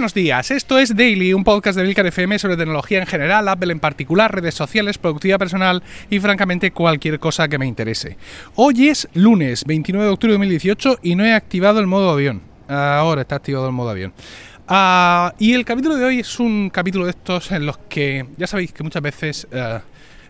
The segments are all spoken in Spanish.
Buenos días, esto es Daily, un podcast de Vilcar FM sobre tecnología en general, Apple en particular, redes sociales, productividad personal y francamente cualquier cosa que me interese. Hoy es lunes 29 de octubre de 2018 y no he activado el modo avión. Ahora está activado el modo avión. Ah, y el capítulo de hoy es un capítulo de estos en los que ya sabéis que muchas veces... Eh,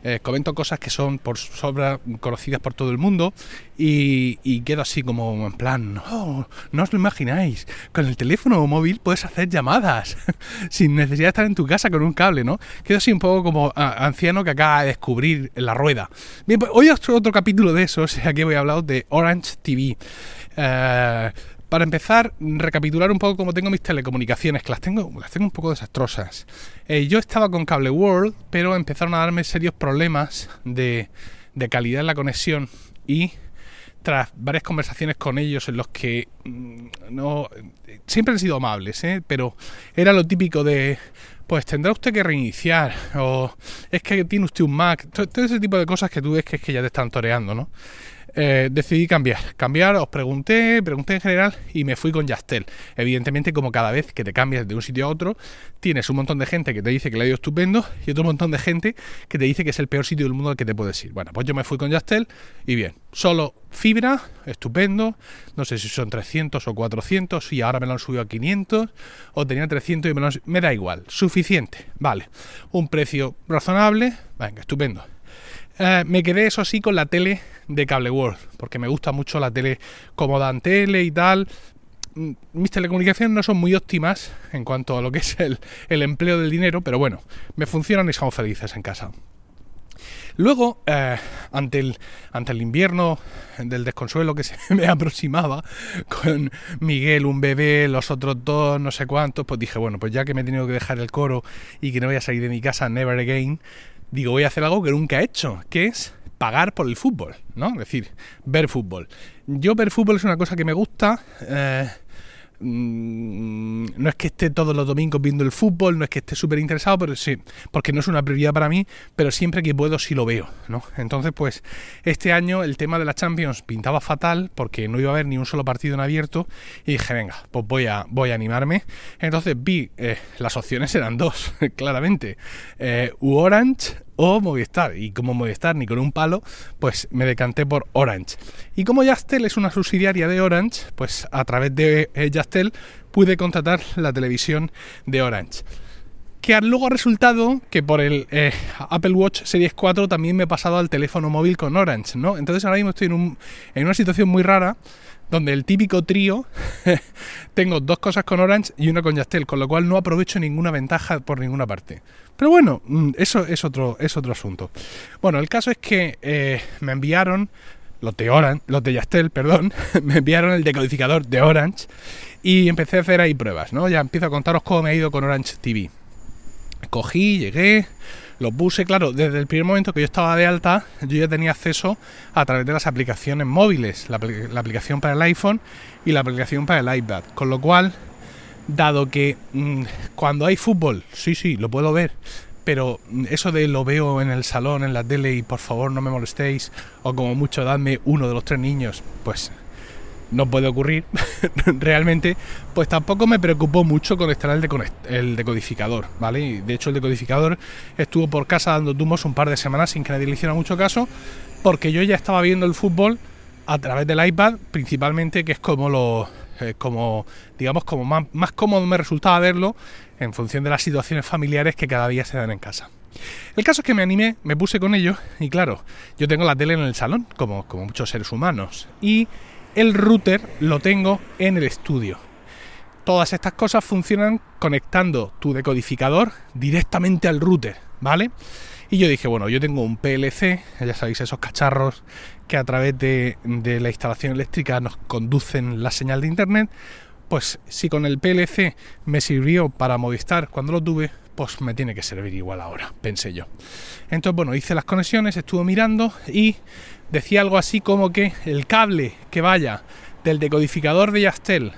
eh, comento cosas que son por sobra conocidas por todo el mundo y, quedo así como en plan, no, no os lo imagináis, con el teléfono móvil puedes hacer llamadas sin necesidad de estar en tu casa con un cable, ¿no? Quedo así un poco como anciano que acaba de descubrir la rueda. Bien, pues hoy otro, otro capítulo de eso, o sea, aquí voy a hablar de Orange TV. Eh, para empezar, recapitular un poco cómo tengo mis telecomunicaciones, que las tengo, las tengo un poco desastrosas. Eh, yo estaba con Cable World, pero empezaron a darme serios problemas de, calidad en la conexión y tras varias conversaciones con ellos en los que mm, no siempre han sido amables, ¿eh? pero era lo típico de pues tendrá usted que reiniciar o es que tiene usted un Mac, todo, ese tipo de cosas que tú ves que es que ya te están toreando, ¿no? Eh, decidí cambiar. Cambiar, os pregunté, pregunté en general y me fui con Yastel. Evidentemente, como cada vez que te cambias de un sitio a otro, tienes un montón de gente que te dice que le ha ido estupendo y otro montón de gente que te dice que es el peor sitio del mundo al que te puedes ir. Bueno, pues yo me fui con Yastel y bien, solo fibra, estupendo. No sé si son 300 o 400 y ahora me lo han subido a 500 o tenía 300 y me, lo han... me da igual, suficiente. Vale, un precio razonable, venga, estupendo. Eh, me quedé, eso sí, con la tele de Cable World, porque me gusta mucho la tele cómoda en tele y tal. Mm, mis telecomunicaciones no son muy óptimas en cuanto a lo que es el, empleo del dinero, pero bueno, me funcionan y somos felices en casa. Luego, eh, ante, el, ante el invierno del desconsuelo que se me aproximaba, con Miguel, un bebé, los otros dos, no sé cuántos, pues dije, bueno, pues ya que me he tenido que dejar el coro y que no voy a salir de mi casa never again, digo, voy a hacer algo que nunca he hecho, que es pagar por el fútbol, ¿no? Es decir, ver fútbol. Yo ver fútbol es una cosa que me gusta. Eh, Mm, no es que esté todos los domingos viendo el fútbol, no es que esté súper interesado, pero sí, porque no es una prioridad para mí, pero siempre que puedo sí lo veo, ¿no? Entonces, pues, este año el tema de la Champions pintaba fatal porque no iba a haber ni un solo partido en abierto y dije, venga, pues voy a, voy a animarme. Entonces vi, eh, las opciones eran dos, claramente, eh, u Orange o Movistar. Y como Movistar ni con un palo, pues me decanté por Orange. Y como Yastel es una subsidiaria de Orange, pues a través de Yastel pude contratar la televisión de Orange que luego ha resultado que por el eh, Apple Watch Series 4 también me he pasado al teléfono móvil con Orange, ¿no? Entonces ahora mismo estoy en, un, en una situación muy rara donde el típico trío tengo dos cosas con Orange y una con Yastel, con lo cual no aprovecho ninguna ventaja por ninguna parte. Pero bueno, mm, eso es otro, es otro asunto. Bueno, el caso es que eh, me enviaron los de Orange, los de Yastel, perdón, me enviaron el decodificador de Orange y empecé a hacer ahí pruebas, ¿no? Ya empiezo a contaros cómo me ha ido con Orange TV. Cogí, llegué, lo puse, claro, desde el primer momento que yo estaba de alta, yo ya tenía acceso a través de las aplicaciones móviles, la, aplicación para el iPhone y la aplicación para el iPad. Con lo cual, dado que mm, cuando hay fútbol, sí, sí, lo puedo ver, pero mm, eso de lo veo en el salón, en la tele y por favor no me molestéis, o como mucho dadme uno de los tres niños, pues no puede ocurrir realmente, pues tampoco me preocupó mucho conectar el, el decodificador, ¿vale? Y de hecho el decodificador estuvo por casa dando tumos un par de semanas sin que nadie le hiciera mucho caso, porque yo ya estaba viendo el fútbol a través del iPad, principalmente, que es como lo, como digamos, como más, más cómodo me resultaba verlo en función de las situaciones familiares que cada día se dan en casa. El caso es que me animé, me puse con ello y claro, yo tengo la tele en el salón, como, como muchos seres humanos, y el router lo tengo en el estudio. Todas estas cosas funcionan conectando tu decodificador directamente al router, ¿vale? Y yo dije, bueno, yo tengo un PLC, ya sabéis, esos cacharros que a través de, la instalación eléctrica nos conducen la señal de internet. Pues si con el PLC me sirvió para Movistar cuando lo tuve, pues me tiene que servir igual ahora, pensé yo. Entonces, bueno, hice las conexiones, estuve mirando y decía algo así como que el cable que vaya del decodificador de Yastel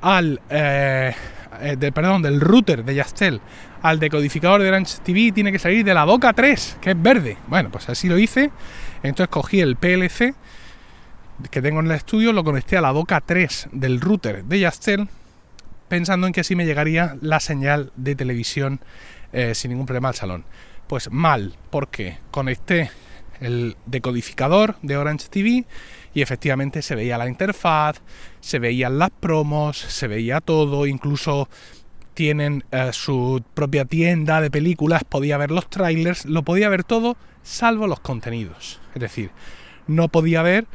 al eh, eh, perdón, del router de Yastel al decodificador de Orange TV tiene que salir de la boca 3, que es verde. Bueno, pues así lo hice. Entonces cogí el PLC que tengo en el estudio, lo conecté a la boca 3 del router de Yastel pensando en que así me llegaría la señal de televisión eh, sin ningún problema al salón. Pues mal, porque conecté el decodificador de Orange TV y efectivamente se veía la interfaz, se veían las promos, se veía todo, incluso tienen eh, su propia tienda de películas, podía ver los trailers, lo podía ver todo, salvo los contenidos. Es decir, no podía ver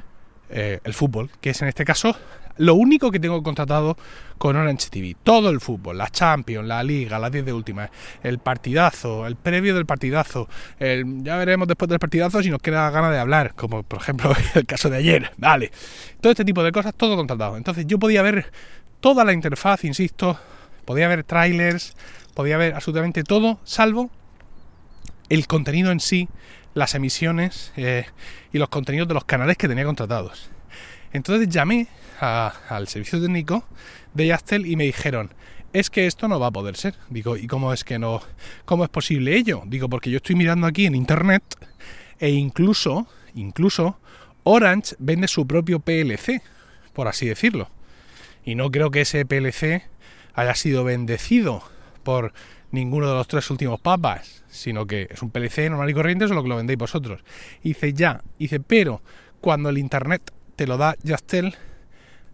eh, el fútbol, que es en este caso lo único que tengo contratado con Orange TV. Todo el fútbol, la Champions, la Liga, las 10 de última, el partidazo, el previo del partidazo. ya veremos después del partidazo si nos queda ganas de hablar, como por ejemplo el caso de ayer. Vale, todo este tipo de cosas, todo contratado. Entonces yo podía ver toda la interfaz, insisto, podía ver trailers, podía ver absolutamente todo, salvo el contenido en sí, las emisiones eh, y los contenidos de los canales que tenía contratados. Entonces llamé al servicio técnico de Yastel y me dijeron, es que esto no va a poder ser. Digo, ¿y cómo es que no? ¿Cómo es posible ello? Digo, porque yo estoy mirando aquí en internet e incluso, incluso, Orange vende su propio PLC, por así decirlo. Y no creo que ese PLC haya sido bendecido por ninguno de los tres últimos papas, sino que es un PLC normal y corriente, solo que lo vendéis vosotros. dice, ya, dice, pero cuando el internet te lo da Yastel,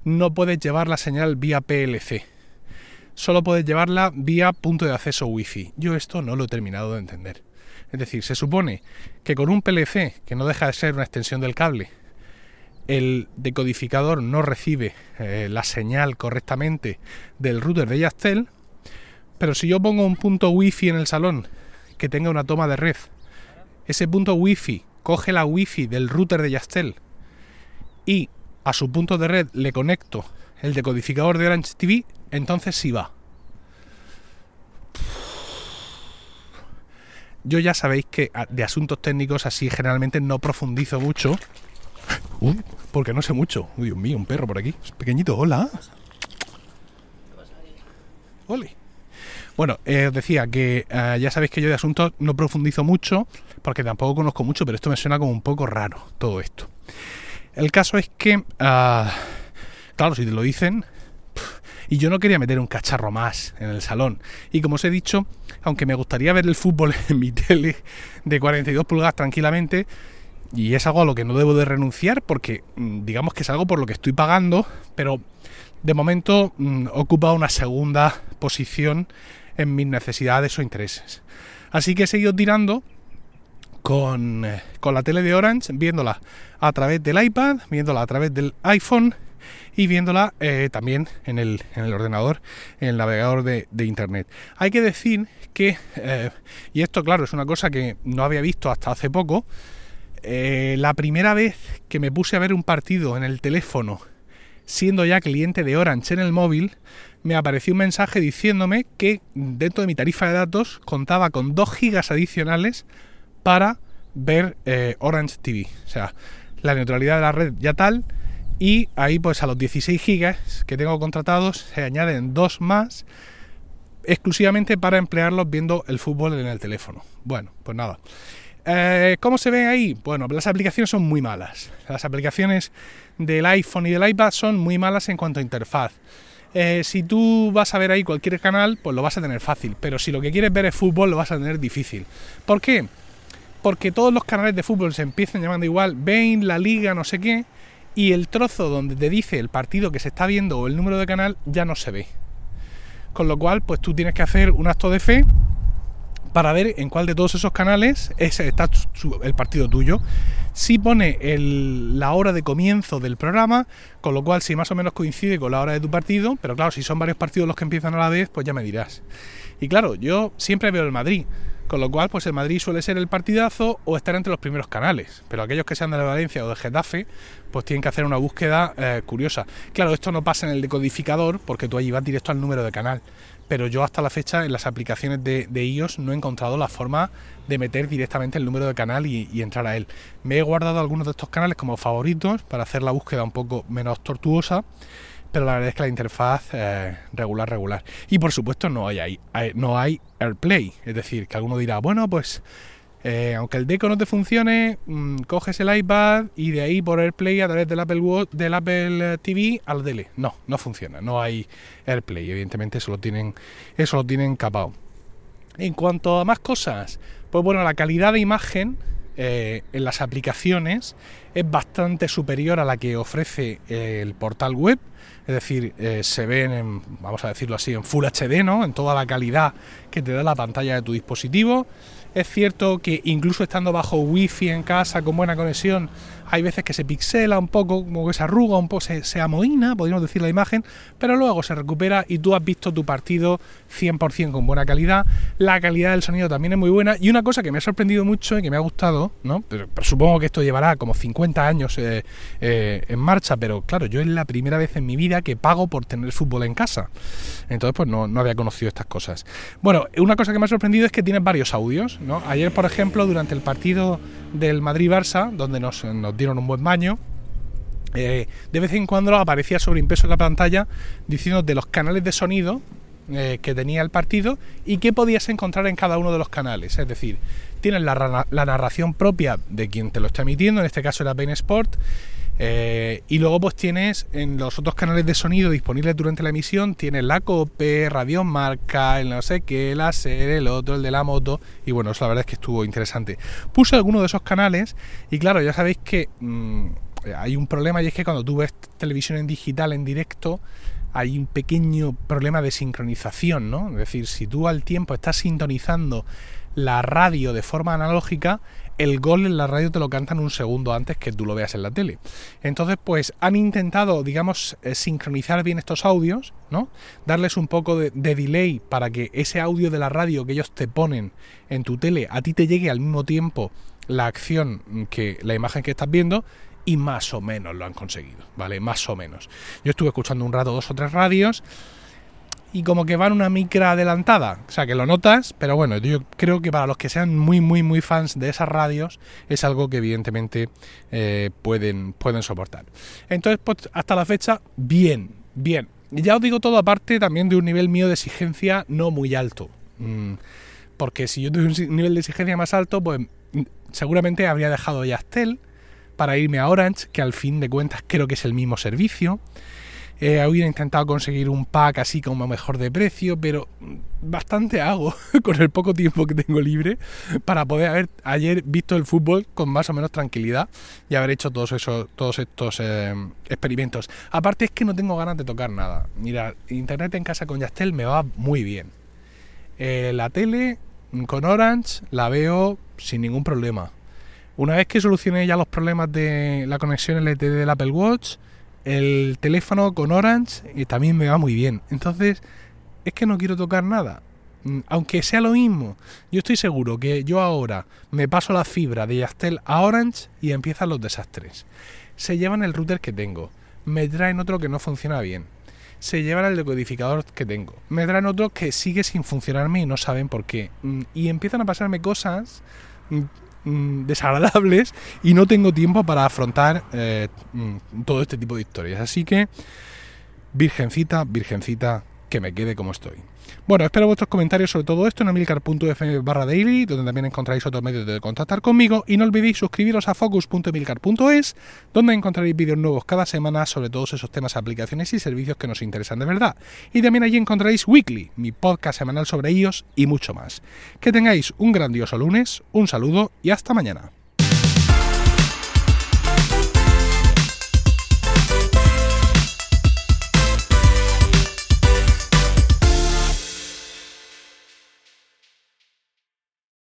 no puedes llevar la señal vía PLC. Solo puedes llevarla vía punto de acceso Wi-Fi. Yo esto no lo he terminado de entender. Es decir, se supone que con un PLC, que no deja de ser una extensión del cable, el decodificador no recibe eh, la señal correctamente del router de Yastel, pero si yo pongo un punto Wi-Fi en el salón que tenga una toma de red, ese punto Wi-Fi coge la Wi-Fi del router de Yastel y a su punto de red le conecto el decodificador de Orange TV, entonces sí va. Yo ya sabéis que de asuntos técnicos así generalmente no profundizo mucho. Uh, porque no sé mucho. Dios mío, un perro por aquí. Es pequeñito, hola. Ole. Bueno, eh, os decía que eh, ya sabéis que yo de asuntos no profundizo mucho, porque tampoco conozco mucho, pero esto me suena como un poco raro, todo esto. El caso es que, ah, claro, si te lo dicen, y yo no quería meter un cacharro más en el salón. Y como os he dicho, aunque me gustaría ver el fútbol en mi tele de 42 pulgadas tranquilamente, y es algo a lo que no debo de renunciar porque mm, digamos que es algo por lo que estoy pagando, pero de momento mm, ocupa una segunda posición en mis necesidades o intereses. Así que he seguido tirando con, eh, con la tele de Orange, viéndola a través del iPad, viéndola a través del iPhone y viéndola eh, también en el, en el, ordenador, en el navegador de, Internet. Hay que decir que, eh, y esto claro, es una cosa que no había visto hasta hace poco, la primera vez que me puse a ver un partido en el teléfono, siendo ya cliente de Orange en el móvil, me apareció un mensaje diciéndome que dentro de mi tarifa de datos contaba con 2 gigas adicionales para ver eh, Orange TV. O sea, la neutralidad de la red ya tal. Y ahí pues a los 16 gigas que tengo contratados se añaden dos más exclusivamente para emplearlos viendo el fútbol en el teléfono. Bueno, pues nada. Eh, ¿Cómo se ve ahí? Bueno, las aplicaciones son muy malas. Las aplicaciones del iPhone y del iPad son muy malas en cuanto a interfaz. Eh, si tú vas a ver ahí cualquier canal, pues lo vas a tener fácil. Pero si lo que quieres ver es fútbol, lo vas a tener difícil. ¿Por qué? Porque todos los canales de fútbol se empiezan llamando igual, Bain, la liga, no sé qué, y el trozo donde te dice el partido que se está viendo o el número de canal ya no se ve. Con lo cual, pues tú tienes que hacer un acto de fe para ver en cuál de todos esos canales está el partido tuyo. Si pone la hora de comienzo del programa, con lo cual si más o menos coincide con la hora de tu partido, pero claro, si son varios partidos los que empiezan a la vez, pues ya me dirás. Y claro, yo siempre veo el Madrid. Con lo cual, pues el Madrid suele ser el partidazo o estar entre los primeros canales. Pero aquellos que sean de Valencia o de Getafe, pues tienen que hacer una búsqueda eh, curiosa. Claro, esto no pasa en el decodificador porque tú allí vas directo al número de canal. Pero yo hasta la fecha en las aplicaciones de, iOS no he encontrado la forma de meter directamente el número de canal y, y, entrar a él. Me he guardado algunos de estos canales como favoritos para hacer la búsqueda un poco menos tortuosa pero la verdad es que la interfaz eh, regular, regular. Y por supuesto no hay, no hay AirPlay, es decir, que alguno dirá, bueno, pues Eh, aunque el deco no te funcione, mm, coges el iPad y de ahí por AirPlay a través del Apple, del Apple TV a la tele. No, no funciona, no hay AirPlay, evidentemente eso lo tienen, eso lo tienen capado. En cuanto a más cosas, pues bueno, la calidad de imagen eh, en las aplicaciones es bastante superior a la que ofrece el portal web. Es decir, eh, se ven, en, vamos a decirlo así, en Full HD, ¿no? En toda la calidad que te da la pantalla de tu dispositivo. Es cierto que incluso estando bajo wifi en casa con buena conexión, hay veces que se pixela un poco, como que se arruga un poco, se, se amoína, podríamos decir la imagen, pero luego se recupera y tú has visto tu partido 100% con buena calidad. La calidad del sonido también es muy buena. Y una cosa que me ha sorprendido mucho y que me ha gustado, ¿no? Pero, supongo que esto llevará como 50 años eh, eh, en marcha, pero claro, yo es la primera vez en mi vida que pago por tener fútbol en casa. Entonces, pues no, no había conocido estas cosas. Bueno, una cosa que me ha sorprendido es que tienes varios audios, ¿no? Ayer, por ejemplo, durante el partido del Madrid-Barça, donde nos, nos dieron un buen baño, eh, de vez en cuando aparecía sobreimpreso en la pantalla diciendo de los canales de sonido eh, que tenía el partido y qué podías encontrar en cada uno de los canales. Es decir, tienes la, narración propia de quien te lo está emitiendo, en este caso era Bain Sport, eh, y luego pues tienes en los otros canales de sonido disponibles durante la emisión, tienes la COPE, Radio Marca, el no sé qué, el ASER, el otro, el de la moto, y bueno, eso la verdad es que estuvo interesante. Puse alguno de esos canales y claro, ya sabéis que mm, hay un problema y es que cuando tú ves televisión en digital en directo, hay un pequeño problema de sincronización, ¿no? Es decir, si tú al tiempo estás sintonizando la radio de forma analógica, el gol en la radio te lo cantan un segundo antes que tú lo veas en la tele. Entonces, pues han intentado, digamos, eh, sincronizar bien estos audios, ¿no? Darles un poco de, de, delay para que ese audio de la radio que ellos te ponen en tu tele a ti te llegue al mismo tiempo la acción que la imagen que estás viendo y más o menos lo han conseguido, ¿vale? Más o menos. Yo estuve escuchando un rato dos o tres radios y como que van una micra adelantada, o sea que lo notas, pero bueno, yo creo que para los que sean muy, muy, muy fans de esas radios es algo que evidentemente eh, pueden, pueden soportar. Entonces, pues, hasta la fecha, bien, bien. Ya os digo todo aparte también de un nivel mío de exigencia no muy alto. Mm, porque si yo tuviera un nivel de exigencia más alto, pues mm, seguramente habría dejado Yastel para irme a Orange, que al fin de cuentas creo que es el mismo servicio. Eh, intentado conseguir un pack así como mejor de precio, pero bastante hago con el poco tiempo que tengo libre para poder haber ayer visto el fútbol con más o menos tranquilidad y haber hecho todos esos todos estos eh, experimentos. Aparte es que no tengo ganas de tocar nada. Mira, internet en casa con Yastel me va muy bien. Eh, la tele con Orange la veo sin ningún problema. Una vez que solucioné ya los problemas de la conexión LTE del Apple Watch, el teléfono con Orange también me va muy bien. Entonces, es que no quiero tocar nada. Mm, aunque sea lo mismo, yo estoy seguro que yo ahora me paso la fibra de Yastel a Orange y empiezan los desastres. Se llevan el router que tengo, me traen otro que no funciona bien, se llevan el decodificador que tengo, me traen otro que sigue sin funcionarme y no saben por qué. Mm, y empiezan a pasarme cosas mm, desagradables y no tengo tiempo para afrontar eh, mm, todo este tipo de historias. Así que, virgencita, virgencita, que me quede como estoy. Bueno, espero vuestros comentarios sobre todo esto en emilcar.fm barra daily, donde también encontraréis otros medios de contactar conmigo. Y no olvidéis suscribiros a focus.emilcar.es, donde encontraréis vídeos nuevos cada semana sobre todos esos temas, aplicaciones y servicios que nos interesan de verdad. Y también allí encontraréis Weekly, mi podcast semanal sobre iOS y mucho más. Que tengáis un grandioso lunes, un saludo y hasta mañana.